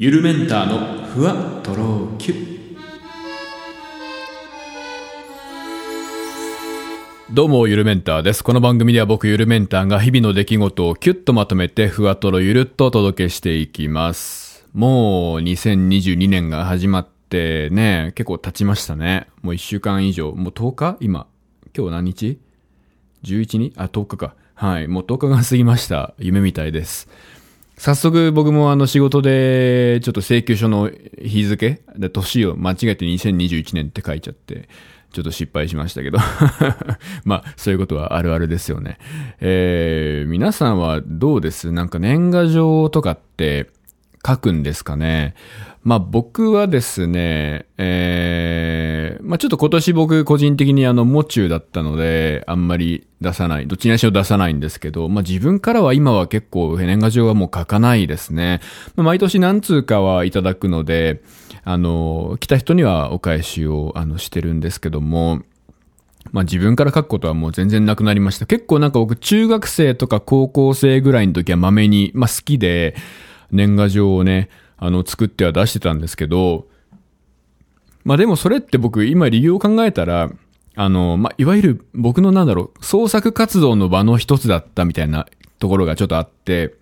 ゆるメンターのふわとろきゅどうも、ゆるメンターです。この番組では僕、ゆるメンターが日々の出来事をキュッとまとめて、ふわとろゆるっとお届けしていきます。もう、2022年が始まってね、結構経ちましたね。もう1週間以上。もう10日？今。今日何日 ?11 日？あ、10日か。はい。もう10日が過ぎました。夢みたいです。早速僕もあの仕事でちょっと請求書の日付で年を間違えて2021年って書いちゃってちょっと失敗しましたけど。まあそういうことはあるあるですよね。えー、皆さんはどうです？なんか年賀状とかって書くんですかね？まあ僕はですね、えー、まあちょっと今年僕個人的にあの、も中だったので、あんまり出さない、どっちにしろ出さないんですけど、まあ自分からは今は結構年賀状はもう書かないですね。まあ、毎年何通かはいただくので、あの、来た人にはお返しをあのしてるんですけども、まあ自分から書くことはもう全然なくなりました。結構なんか僕中学生とか高校生ぐらいの時はまめに、まあ好きで年賀状をね、あの作っては出してたんですけど、まあでもそれって僕今理由を考えたら、あの、まあいわゆる僕のなんだろう、創作活動の場の一つだったみたいなところがちょっとあって、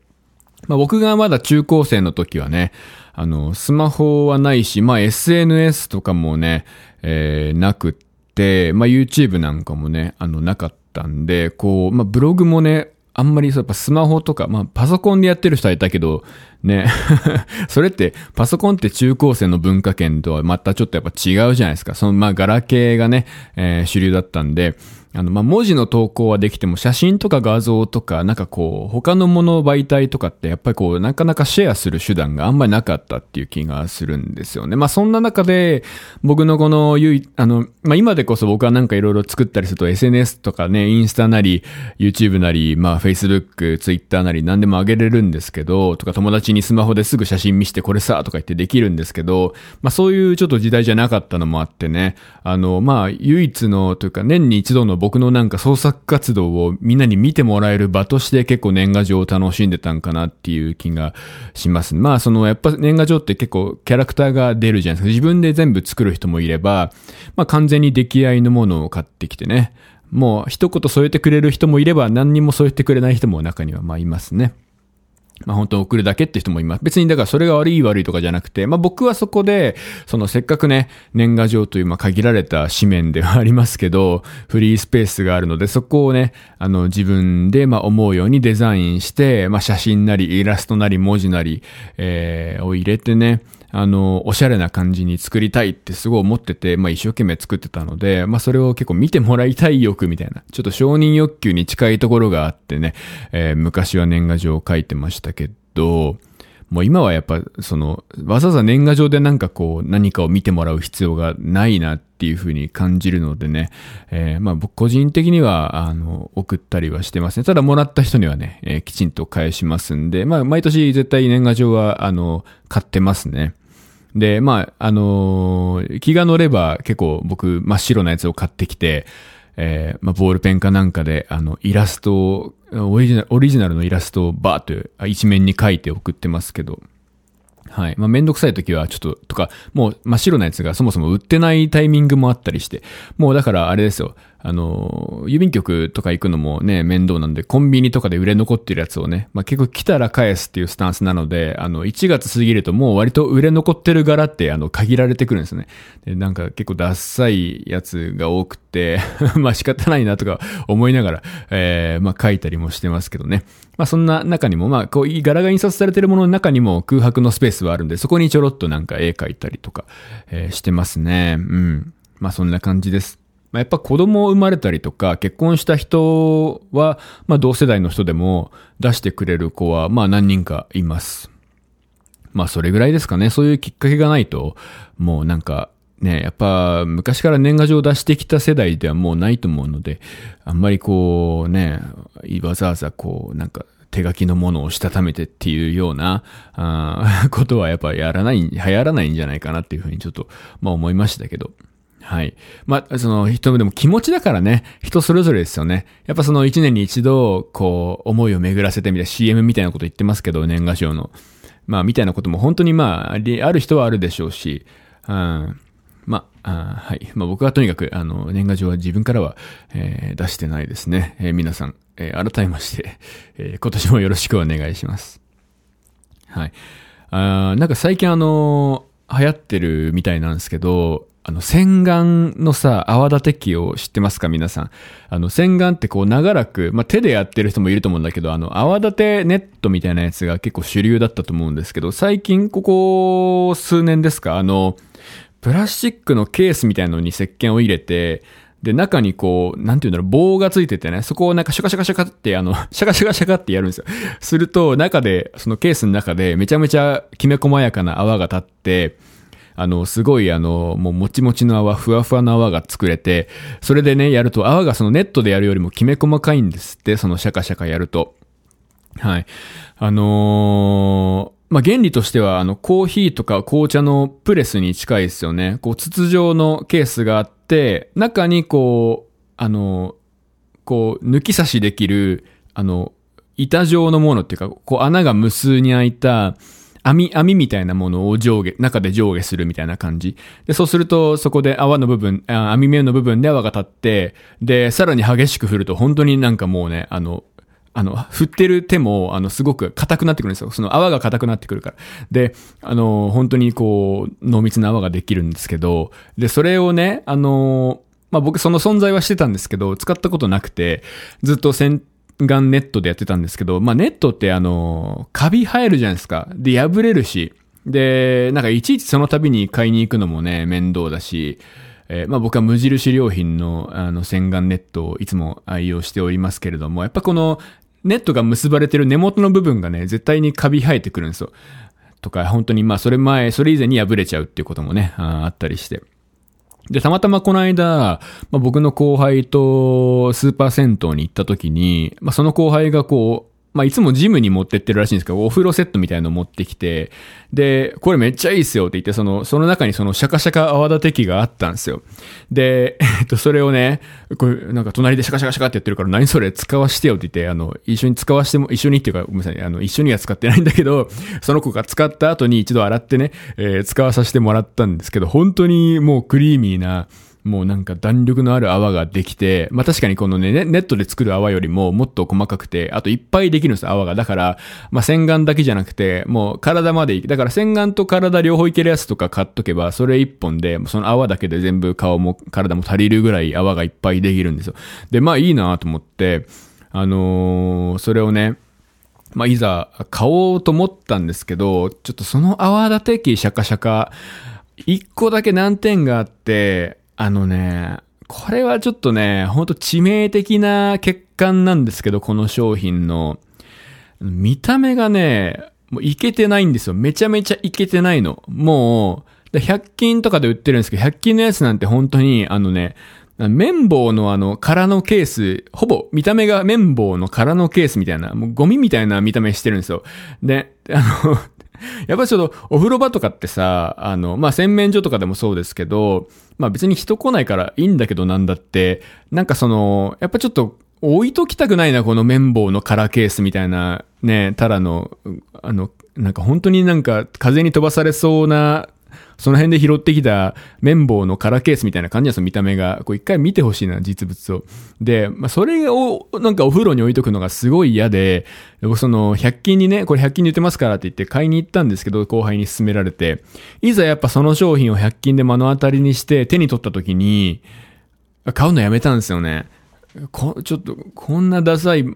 まあ僕がまだ中高生の時はね、あの、スマホはないし、まあ SNS とかもね、えー、なくって、まあ YouTube なんかもね、あの、なかったんで、こう、まあブログもね、あんまりそうやっぱスマホとか、まあパソコンでやってる人はいたけど、ね、それってパソコンって中高生の文化圏とはまたちょっとやっぱ違うじゃないですか。そのまあガラケーがね、えー主流だったんで、あの、まあ、文字の投稿はできても、写真とか画像とか、なんかこう、他のもの媒体とかって、やっぱりこう、なかなかシェアする手段があんまりなかったっていう気がするんですよね。まあ、そんな中で、僕のこの、ゆい、あの、まあ、今でこそ僕はなんかいろいろ作ったりすると、SNS とかね、インスタなり、YouTube なり、まあ、Facebook、Twitter なり、何でも上げれるんですけど、とか友達にスマホですぐ写真見してこれさ、とか言ってできるんですけど、まあ、そういうちょっと時代じゃなかったのもあってね、あの、まあ、唯一の、というか、年に一度の僕僕のなんか創作活動をみんなに見てもらえる場として結構年賀状を楽しんでたんかなっていう気がします。まあ、その、やっぱ年賀状って結構キャラクターが出るじゃないですか。自分で全部作る人もいれば、まあ、完全に出来合いのものを買ってきてね。もう一言添えてくれる人もいれば何にも添えてくれない人も中にはまあいますね。まあ本当送るだけって人もいます。別にだからそれが悪い悪いとかじゃなくて、まあ僕はそこで、そのせっかくね、年賀状というまあ限られた紙面ではありますけど、フリースペースがあるので、そこをね、あの自分でまあ思うようにデザインして、まあ写真なりイラストなり文字なり、えー、を入れてね、あの、おしゃれな感じに作りたいってすごい思ってて、まあ一生懸命作ってたので、まあそれを結構見てもらいたい欲みたいな、ちょっと承認欲求に近いところがあってね、えー昔は年賀状を書いてましたけど、もう今はやっぱその、わざわざ年賀状でなんかこう何かを見てもらう必要がないなっていうふうに感じるのでね、えーまあ僕個人的にはあの送ったりはしてますね。ただもらった人にはね、えーきちんと返しますんで、まあ毎年絶対年賀状はあの買ってますね。で、まあ、あのー気が乗れば結構僕真っ白なやつを買ってきて、えーまあ、ボールペンかなんかで、あの、イラストを、オリジナル、オリジナルのイラストをバーッと一面に書いて送ってますけど、はい。まあ、めんどくさい時は、ちょっと、とか、もう真っ白なやつがそもそも売ってないタイミングもあったりして、もうだからあれですよ。あの、郵便局とか行くのもね、面倒なんで、コンビニとかで売れ残ってるやつをね、まあ、結構来たら返すっていうスタンスなので、あの、1月過ぎるともう割と売れ残ってる柄って、あの、限られてくるんですね。で、なんか結構ダッサいやつが多くて、まあ仕方ないなとか思いながら、えー、まあ書いたりもしてますけどね。まあそんな中にも、まあこう、柄が印刷されてるものの中にも空白のスペースはあるんで、そこにちょろっとなんか絵描いたりとか、えーしてますね。うん。まあそんな感じです。まあ、やっぱ子供生まれたりとか、結婚した人は、まあ同世代の人でも出してくれる子は、まあ何人かいます。まあそれぐらいですかね。そういうきっかけがないと、もうなんか、ね、やっぱ昔から年賀状を出してきた世代ではもうないと思うので、あんまりこうね、わざわざこうなんか手書きのものをしたためてっていうような、あ ことはやっぱやらない、流行らないんじゃないかなっていうふうにちょっと、まあ思いましたけど。はい。まあ、その人でも気持ちだからね、人それぞれですよね。やっぱその一年に一度、こう、思いを巡らせてみたいな CM みたいなこと言ってますけど、年賀状の。まあ、みたいなことも本当にまあ、ある人はあるでしょうし、うん、まあ、はい。まあ僕はとにかく、あの、年賀状は自分からは、えー、出してないですね。えー、皆さん、えー、改めまして、え、今年もよろしくお願いします。はい。あなんか最近あの、流行ってるみたいなんですけど、あの、洗顔のさ、泡立て器を知ってますか皆さん？あの、洗顔ってこう長らく、まあ、手でやってる人もいると思うんだけど、あの、泡立てネットみたいなやつが結構主流だったと思うんですけど、最近ここ数年ですか？あの、プラスチックのケースみたいなのに石鹸を入れて、で、中にこう、なんていうんだろう、棒がついててね、そこをなんかシャカシャカシャカって、あの、シャカシャカシャカってやるんですよ。すると、中で、そのケースの中でめちゃめちゃきめ細やかな泡が立って、あの、すごいあの、もうもちもちの泡、ふわふわの泡が作れて、それでね、やると泡がそのネットでやるよりもきめ細かいんですって、そのシャカシャカやると。はい。あのー、まあ、原理としては、あの、コーヒーとか紅茶のプレスに近いですよね。こう、筒状のケースがあって、中にこう、あの、こう、抜き差しできる、あの、板状のものっていうか、こう、穴が無数に開いた、網、網みたいなものを上下、中で上下するみたいな感じ。で、そうすると、そこで泡の部分、網目の部分で泡が立って、で、さらに激しく振ると、本当になんかもうね、あの、あの、振ってる手も、あの、すごく硬くなってくるんですよ。その泡が硬くなってくるから。で、あの、本当にこう、濃密な泡ができるんですけど、で、それをね、あの、まあ、僕その存在はしてたんですけど、使ったことなくて、ずっと洗顔ネットでやってたんですけど、まあ、ネットってあの、カビ生えるじゃないですか。で、破れるし。で、なんかいちいちその度に買いに行くのもね、面倒だし、えー、まあ僕は無印良品のあの洗顔ネットをいつも愛用しておりますけれども、やっぱこのネットが結ばれてる根元の部分がね、絶対にカビ生えてくるんですよ。とか、本当にまあそれ前、それ以前に破れちゃうっていうこともね、ああったりして。で、たまたまこの間、まあ、僕の後輩とスーパー銭湯に行った時に、まあ、その後輩がこう、まあ、いつもジムに持ってってるらしいんですけど、お風呂セットみたいのを持ってきて、で、これめっちゃいいっすよって言って、その、その中にそのシャカシャカ泡立て器があったんですよ。で、えっと、それをね、これ、なんか隣でシャカシャカシャカってやってるから、何それ使わしてよって言って、あの、一緒に使わしても、一緒にっていうか、ごめんなさい、あの、一緒には使ってないんだけど、その子が使った後に一度洗ってね、えー、使わさせてもらったんですけど、本当にもうクリーミーな、もうなんか弾力のある泡ができて、まあ確かにこのね、ネットで作る泡よりももっと細かくて、あといっぱいできるんです泡が。だから、まあ洗顔だけじゃなくて、もう体までいだから洗顔と体両方いけるやつとか買っとけば、それ一本で、その泡だけで全部顔も体も足りるぐらい泡がいっぱいできるんですよ。で、まあいいなと思って、あのー、それをね、まあいざ買おうと思ったんですけど、ちょっとその泡立て器シャカシャカ、一個だけ難点があって、あのね、これはちょっとね、ほんと致命的な欠陥なんですけど、この商品の。見た目がね、もういけてないんですよ。めちゃめちゃいけてないの。もう、100均とかで売ってるんですけど、100均のやつなんて本当に、あのね、綿棒のあの、空のケース、ほぼ見た目が綿棒の空のケースみたいな、もうゴミみたいな見た目してるんですよ。で、あの やっぱりそのお風呂場とかってさ、あの、まあ、洗面所とかでもそうですけど、まあ、別に人来ないからいいんだけどなんだって、なんかその、やっぱちょっと置いときたくないな、この綿棒のカラーケースみたいな、ね、ただの、あの、なんか本当になんか風に飛ばされそうなその辺で拾ってきた綿棒のカラーケースみたいな感じなんですよ、見た目が。こう一回見てほしいな、実物を。で、まあ、それをなんかお風呂に置いとくのがすごい嫌で、僕その100均にね、これ100均に売ってますからって言って買いに行ったんですけど、後輩に勧められて、いざやっぱその商品を100均で目の当たりにして手に取った時に、買うのやめたんですよね。こちょっと、こんなダサい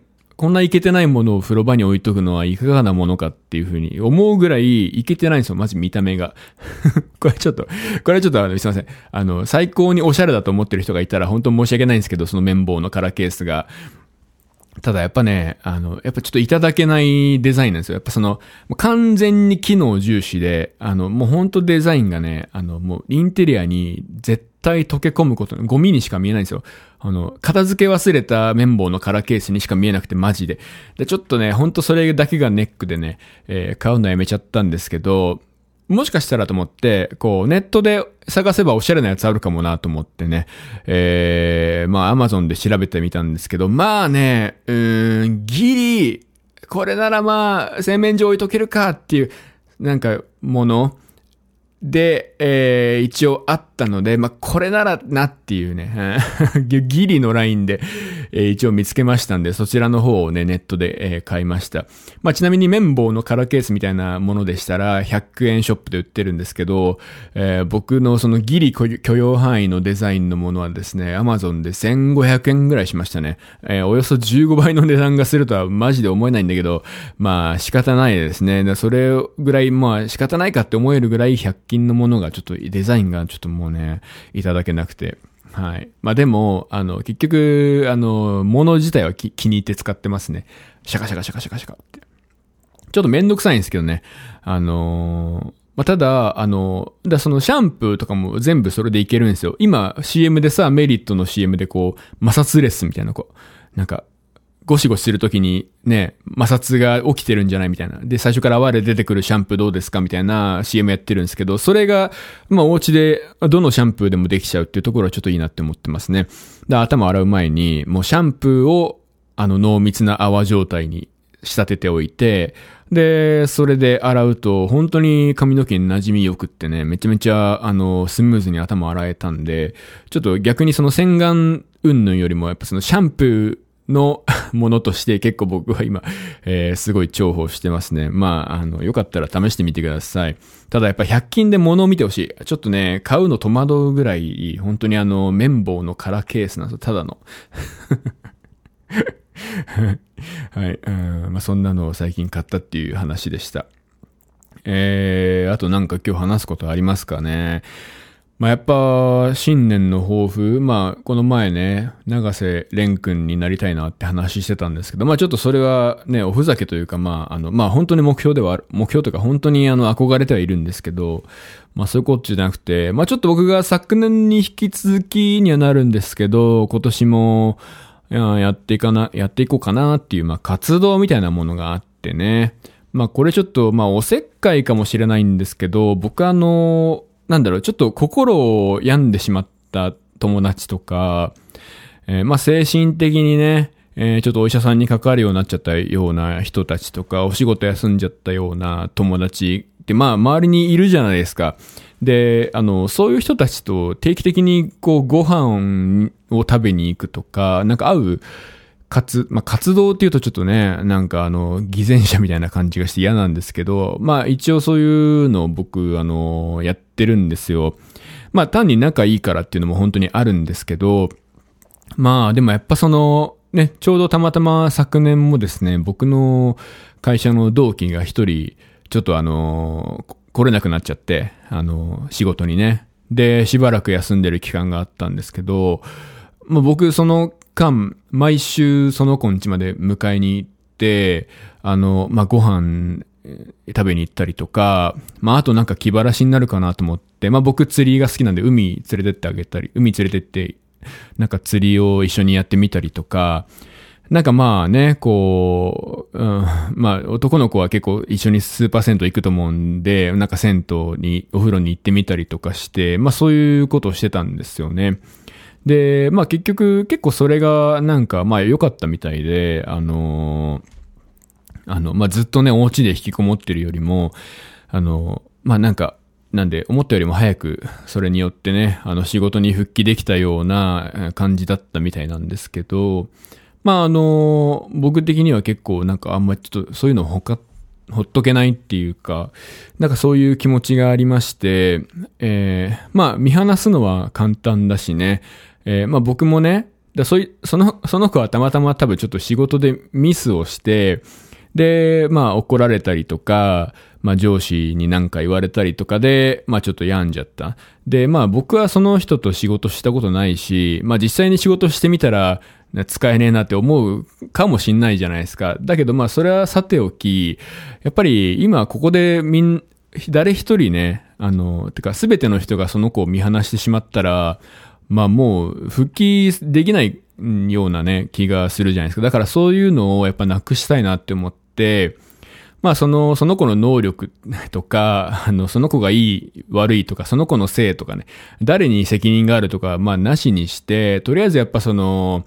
こんないけてないものを風呂場に置いとくのはいかがなものかっていうふうに思うぐらいいけてないんですよ。マジ見た目が。これちょっと、これちょっとあの、すいません。あの、最高におしゃれだと思ってる人がいたら本当申し訳ないんですけど、その綿棒のカラーケースが。ただやっぱね、あの、やっぱちょっといただけないデザインなんですよ。やっぱその、完全に機能重視で、あの、もうほんとデザインがね、あの、もうインテリアに絶対溶け込むこと、ゴミにしか見えないんですよ。あの、片付け忘れた綿棒のカラーケースにしか見えなくてマジで。で、ちょっとね、ほんとそれだけがネックでね、えー、買うのやめちゃったんですけど、もしかしたらと思って、こう、ネットで探せばおしゃれなやつあるかもなと思ってね、えー、まあ、アマゾンで調べてみたんですけど、まあね、うーん、ギリ、これならまあ、洗面所置いとけるかっていう、なんかもので、えー、一応あっったので、まあ、これならなっていうね、ギリのラインで、えー、一応見つけましたんで、そちらの方をね、ネットで、えー、買いました。まあ、ちなみに綿棒のカラーケースみたいなものでしたら、100円ショップで売ってるんですけど、えー、僕のそのギリ許容範囲のデザインのものはですね、アマゾンで1500円ぐらいしましたね。えー、およそ15倍の値段がするとはマジで思えないんだけど、まあ、仕方ないですね。それぐらい、まあ、仕方ないかって思えるぐらい100均のものがちょっとデザインがちょっともうね、いただけなくて。はい。まあでも、あの、結局、あの、物自体は気に入って使ってますね。シャカシャカシャカシャカシャカって。ちょっとめんどくさいんですけどね。あのまあ、ただ、あの、だそのシャンプーとかも全部それでいけるんですよ。今 CM でさ、メリットの CM でこう、摩擦レスみたいな、こう、なんか、ゴシゴシするときにね、摩擦が起きてるんじゃないみたいな。で、最初から泡で出てくるシャンプーどうですかみたいな CM やってるんですけど、それが、まあお家でどのシャンプーでもできちゃうっていうところはちょっといいなって思ってますね。で、頭洗う前に、もうシャンプーをあの濃密な泡状態に仕立てておいて、で、それで洗うと、本当に髪の毛に馴染みよくってね、めちゃめちゃ、あの、スムーズに頭洗えたんで、ちょっと逆にその洗顔云々よりも、やっぱそのシャンプー、の ものとして結構僕は今、えー、すごい重宝してますね。まあ、あの、よかったら試してみてください。ただやっぱ100均で物を見てほしい。ちょっとね、買うの戸惑うぐらい、本当にあの、綿棒のカラーケースなんですよ。ただの。はい。うんまあ、そんなのを最近買ったっていう話でした。えー、あとなんか今日話すことありますかね。まあ、やっぱ、新年の抱負、まあ、この前ね、長瀬廉君になりたいなって話してたんですけど、まあ、ちょっとそれはね、おふざけというか、まあ、あの、まあ、本当に目標ではある、目標とか、本当にあの、憧れてはいるんですけど、まあ、そういうことじゃなくて、まあ、ちょっと僕が昨年に引き続きにはなるんですけど、今年も、やっていかな、やっていこうかなっていう、まあ、活動みたいなものがあってね。まあ、これちょっと、まあ、おせっかいかもしれないんですけど、僕あの、なんだろう、ちょっと心を病んでしまった友達とか、えー、まあ精神的にね、えー、ちょっとお医者さんに関わるようになっちゃったような人たちとか、お仕事休んじゃったような友達って、まあ周りにいるじゃないですか。で、あの、そういう人たちと定期的にこうご飯を食べに行くとか、なんか会う活、まあ、活動っていうとちょっとね、なんかあの、偽善者みたいな感じがして嫌なんですけど、まあ一応そういうのを僕、あの、やってるんですよ。まあ単に仲いいからっていうのも本当にあるんですけど、まあでもやっぱその、ね、ちょうどたまたま昨年もですね、僕の会社の同期が一人、ちょっとあの、来れなくなっちゃって、あの、仕事にね。で、しばらく休んでる期間があったんですけど、まあ僕その間、毎週その子ん家まで迎えに行って、あの、まあ、ご飯食べに行ったりとか、まあ、あとなんか気晴らしになるかなと思って、まあ、僕釣りが好きなんで海連れてってあげたり、海連れてって、なんか釣りを一緒にやってみたりとか、なんかまあね、こう、うん、まあ男の子は結構一緒にスーパー銭湯行くと思うんで、なんか銭湯に、お風呂に行ってみたりとかして、まあそういうことをしてたんですよね。で、まあ結局、結構それがなんかまあ良かったみたいで、あのー、あの、まあずっとね、お家で引きこもってるよりも、あの、まあなんか、なんで、思ったよりも早く、それによってね、あの、仕事に復帰できたような感じだったみたいなんですけど、まああの、僕的には結構なんかあんまりちょっとそういうのほか、ほっとけないっていうか、なんかそういう気持ちがありまして、えー、まあ見放すのは簡単だしね、えー、まあ僕もね、だそいその、その子はたまたま多分ちょっと仕事でミスをして、で、まあ怒られたりとか、まあ上司に何か言われたりとかで、まあちょっと病んじゃった。で、まあ僕はその人と仕事したことないし、まあ実際に仕事してみたら、使えねえなって思うかもしんないじゃないですか。だけどまあそれはさておき、やっぱり今ここでみん、誰一人ね、あの、てかすべての人がその子を見放してしまったら、まあもう復帰できないようなね、気がするじゃないですか。だからそういうのをやっぱなくしたいなって思って、まあその、その子の能力とか、あの、その子がいい、悪いとか、その子のせいとかね、誰に責任があるとか、まあなしにして、とりあえずやっぱその、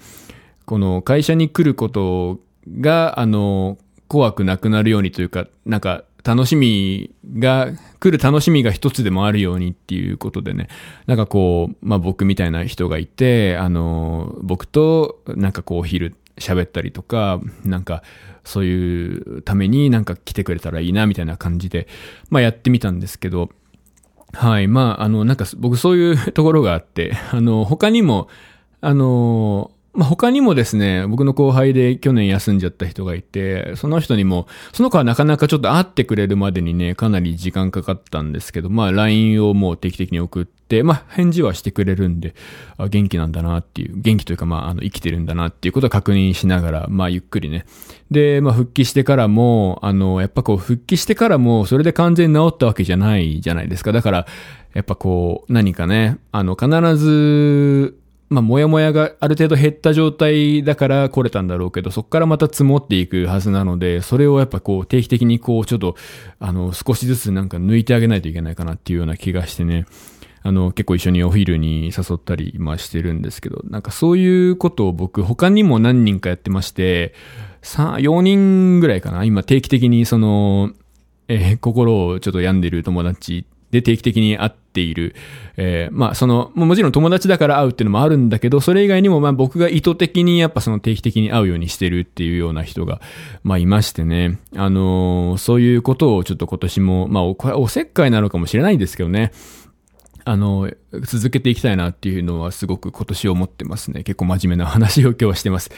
この会社に来ることが、あの、怖くなくなるようにというか、なんか、楽しみが、来る楽しみが一つでもあるようにっていうことでね、なんかこう、まあ僕みたいな人がいて、あの、僕となんかこうお昼喋ったりとか、なんかそういうためになんか来てくれたらいいなみたいな感じで、まあやってみたんですけど、はい。まあ、あの、なんか僕そういうところがあって、あの、他にも、あの、まあ、他にもですね、僕の後輩で去年休んじゃった人がいて、その人にも、その子はなかなかちょっと会ってくれるまでにね、かなり時間かかったんですけど、まあ LINE をもう定期的に送って、まあ返事はしてくれるんで、あ元気なんだなっていう、元気というかまああの生きてるんだなっていうことを確認しながら、まあゆっくりね。で、まあ復帰してからも、あの、やっぱこう復帰してからも、それで完全に治ったわけじゃないじゃないですか。だから、やっぱこう、何かね、あの、必ず、まあ、もやもやがある程度減った状態だから来れたんだろうけど、そこからまた積もっていくはずなので、それをやっぱこう定期的にこうちょっと、あの、少しずつなんか抜いてあげないといけないかなっていうような気がしてね、あの、結構一緒にお昼に誘ったり、まあしてるんですけど、なんかそういうことを僕他にも何人かやってまして、3、4人ぐらいかな。今定期的にその、えー、心をちょっと病んでる友達で定期的に会っている。えー、まあその、もちろん友達だから会うっていうのもあるんだけど、それ以外にもまあ僕が意図的にやっぱその定期的に会うようにしてるっていうような人が、まあいましてね。あのー、そういうことをちょっと今年も、まあお、おせっかいなのかもしれないんですけどね。あの、続けていきたいなっていうのはすごく今年思ってますね。結構真面目な話を今日はしてます。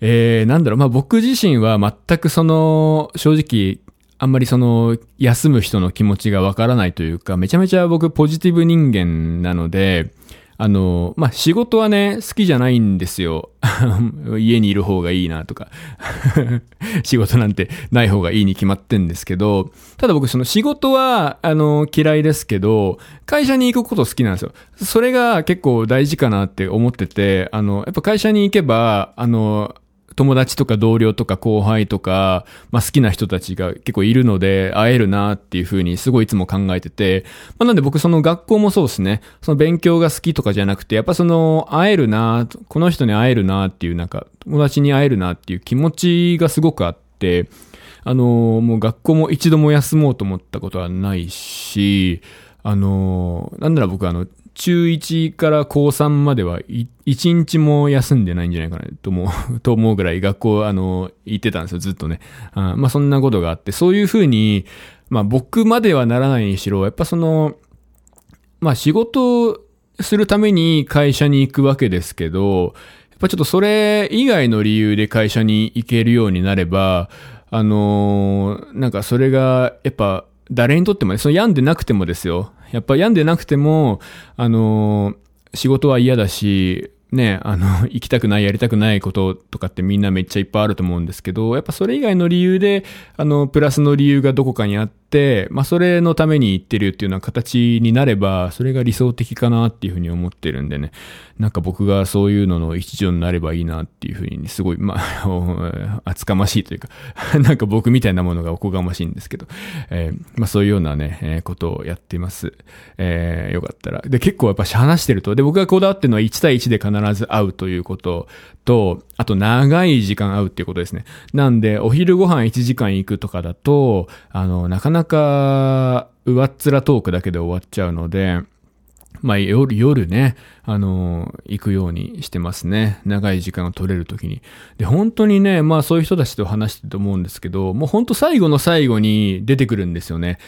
えー、なんだろう、まあ僕自身は全くその、正直、あんまりその、休む人の気持ちがわからないというか、めちゃめちゃ僕ポジティブ人間なので、あの、まあ、仕事はね、好きじゃないんですよ。家にいる方がいいなとか。仕事なんてない方がいいに決まってんですけど、ただ僕その仕事は、あの、嫌いですけど、会社に行くこと好きなんですよ。それが結構大事かなって思ってて、あの、やっぱ会社に行けば、あの、友達とか同僚とか後輩とか、まあ好きな人たちが結構いるので会えるなっていうふうにすごいいつも考えてて、まあなんで僕その学校もそうですね、その勉強が好きとかじゃなくて、やっぱその会えるなこの人に会えるなっていうなんか友達に会えるなっていう気持ちがすごくあって、あのもう学校も一度も休もうと思ったことはないし、あのなんなら僕あの、中1から高3までは一日も休んでないんじゃないかなと思う、と思うぐらい学校あの、行ってたんですよ、ずっとね。あまあそんなことがあって、そういうふうに、まあ僕まではならないにしろ、やっぱその、まあ仕事するために会社に行くわけですけど、やっぱちょっとそれ以外の理由で会社に行けるようになれば、あのー、なんかそれが、やっぱ誰にとってもね、その病んでなくてもですよ。やっぱ病んでなくても、あの、仕事は嫌だし、ね、あの、行きたくない、やりたくないこととかってみんなめっちゃいっぱいあると思うんですけど、やっぱそれ以外の理由で、あの、プラスの理由がどこかにあって、まあ、それのために行ってるっていうような形になれば、それが理想的かなっていうふうに思ってるんでね、なんか僕がそういうのの一助になればいいなっていうふうに、すごい、まあ、厚かましいというか なんか僕みたいなものがおこがましいんですけど、えー、まあ、そういうようなね、えー、ことをやっています。えー、よかったら。で、結構やっぱし話してると、で、僕がこだわってるのは1対1で必ず会うということと、あと長い時間会うっていうことですね。なんで、お昼ご飯1時間行くとかだと、あの、なかなか、上っ面トークだけで終わっちゃうので、まあ夜、夜ね、あの、行くようにしてますね。長い時間が取れる時に。で、本当にね、まあそういう人たちと話してると思うんですけど、もう本当最後の最後に出てくるんですよね。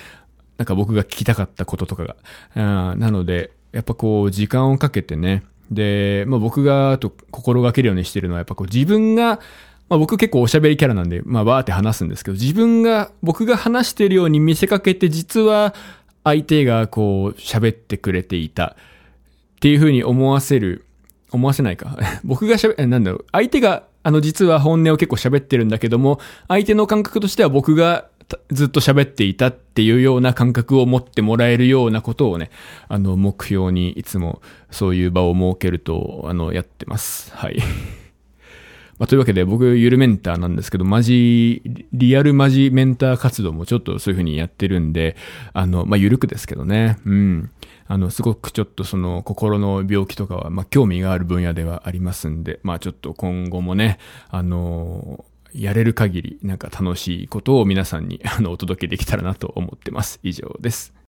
なんか僕が聞きたかったこととかが。あなので、やっぱこう、時間をかけてね。で、まあ僕があと心がけるようにしてるのは、やっぱこう自分が、まあ僕結構おしゃべりキャラなんで、まあバーって話すんですけど、自分が、僕が話してるように見せかけて、実は相手がこう喋ってくれていたっていうふうに思わせる、思わせないか。僕が喋、なんだろう、相手があの実は本音を結構喋ってるんだけども、相手の感覚としては僕がずっと喋っていたっていうような感覚を持ってもらえるようなことをね、あの、目標にいつもそういう場を設けると、あの、やってます。はい。まあ、というわけで僕ゆるメンターなんですけど、マジ、リアルマジメンター活動もちょっとそういう風にやってるんで、あの、まあ、ゆるくですけどね。うん。あの、すごくちょっとその心の病気とかは、まあ、興味がある分野ではありますんで、まあ、ちょっと今後もね、あの、やれる限りなんか楽しいことを皆さんにあのお届けできたらなと思ってます。以上です。